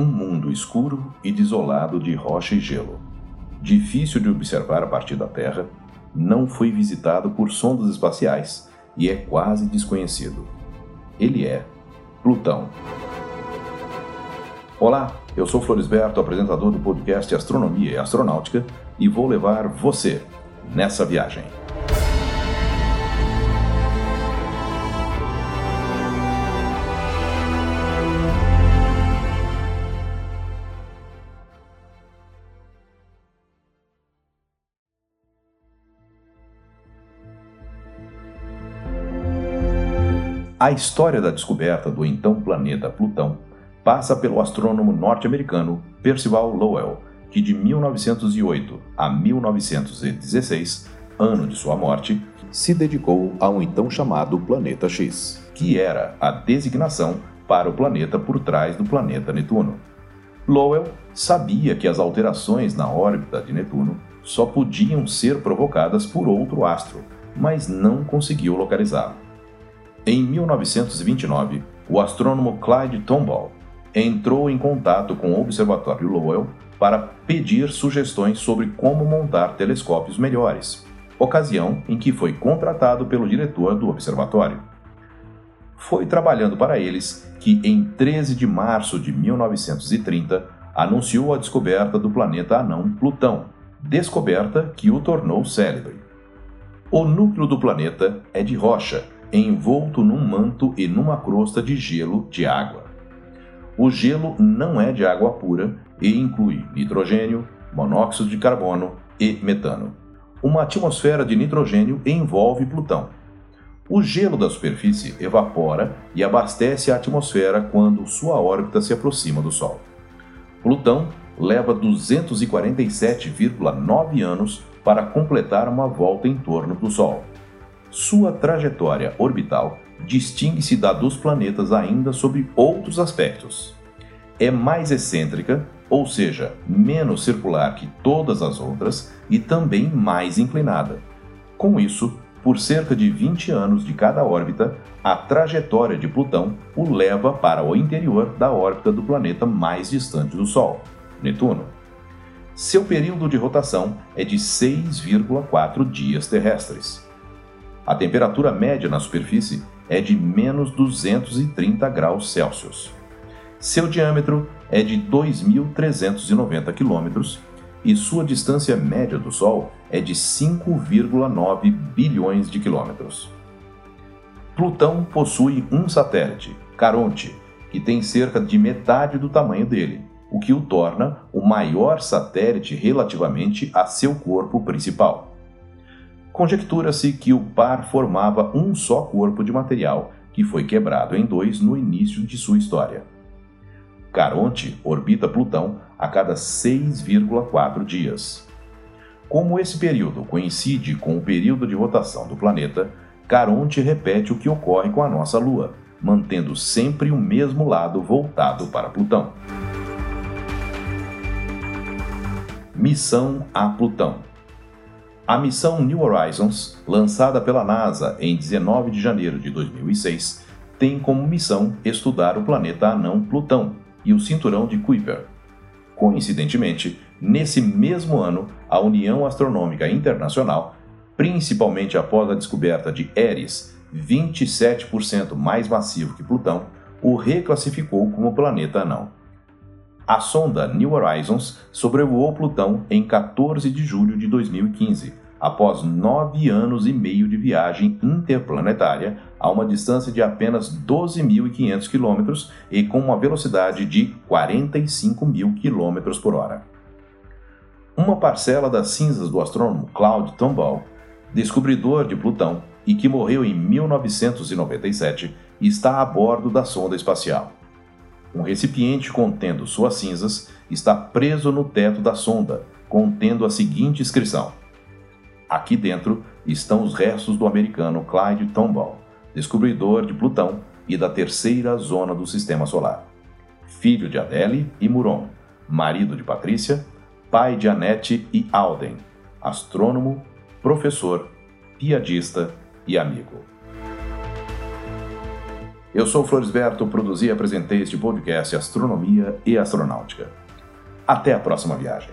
mundo escuro e desolado de rocha e gelo, difícil de observar a partir da Terra, não foi visitado por sondas espaciais e é quase desconhecido. Ele é Plutão. Olá, eu sou Florisberto, apresentador do podcast Astronomia e Astronáutica, e vou levar você nessa viagem. A história da descoberta do então planeta Plutão passa pelo astrônomo norte-americano Percival Lowell, que de 1908 a 1916, ano de sua morte, se dedicou ao então chamado Planeta X, que era a designação para o planeta por trás do planeta Netuno. Lowell sabia que as alterações na órbita de Netuno só podiam ser provocadas por outro astro, mas não conseguiu localizá-lo. Em 1929, o astrônomo Clyde Tombaugh entrou em contato com o Observatório Lowell para pedir sugestões sobre como montar telescópios melhores, ocasião em que foi contratado pelo diretor do observatório. Foi trabalhando para eles que, em 13 de março de 1930, anunciou a descoberta do planeta anão Plutão, descoberta que o tornou célebre. O núcleo do planeta é de rocha envolto num manto e numa crosta de gelo de água. O gelo não é de água pura e inclui nitrogênio, monóxido de carbono e metano. Uma atmosfera de nitrogênio envolve Plutão. O gelo da superfície evapora e abastece a atmosfera quando sua órbita se aproxima do Sol. Plutão leva 247,9 anos para completar uma volta em torno do Sol. Sua trajetória orbital distingue-se da dos planetas ainda sob outros aspectos. É mais excêntrica, ou seja, menos circular que todas as outras, e também mais inclinada. Com isso, por cerca de 20 anos de cada órbita, a trajetória de Plutão o leva para o interior da órbita do planeta mais distante do Sol, Netuno. Seu período de rotação é de 6,4 dias terrestres. A temperatura média na superfície é de menos 230 graus Celsius. Seu diâmetro é de 2.390 km e sua distância média do Sol é de 5,9 bilhões de quilômetros. Plutão possui um satélite, Caronte, que tem cerca de metade do tamanho dele, o que o torna o maior satélite relativamente a seu corpo principal. Conjectura-se que o par formava um só corpo de material, que foi quebrado em dois no início de sua história. Caronte orbita Plutão a cada 6,4 dias. Como esse período coincide com o período de rotação do planeta, Caronte repete o que ocorre com a nossa Lua, mantendo sempre o mesmo lado voltado para Plutão. Missão a Plutão a missão New Horizons, lançada pela NASA em 19 de janeiro de 2006, tem como missão estudar o planeta anão Plutão e o cinturão de Kuiper. Coincidentemente, nesse mesmo ano, a União Astronômica Internacional, principalmente após a descoberta de Eris, 27% mais massivo que Plutão, o reclassificou como planeta anão. A sonda New Horizons sobrevoou Plutão em 14 de julho de 2015, após nove anos e meio de viagem interplanetária a uma distância de apenas 12.500 km e com uma velocidade de 45.000 km por hora. Uma parcela das cinzas do astrônomo Claude Tombaugh, descobridor de Plutão e que morreu em 1997, está a bordo da sonda espacial. Um recipiente contendo suas cinzas está preso no teto da sonda, contendo a seguinte inscrição: Aqui dentro estão os restos do americano Clyde Tombaugh, descobridor de Plutão e da terceira zona do sistema solar. Filho de Adele e Muron, marido de Patrícia, pai de Annette e Alden, astrônomo, professor, piadista e amigo. Eu sou Floresberto, produzi e apresentei este podcast Astronomia e Astronáutica. Até a próxima viagem.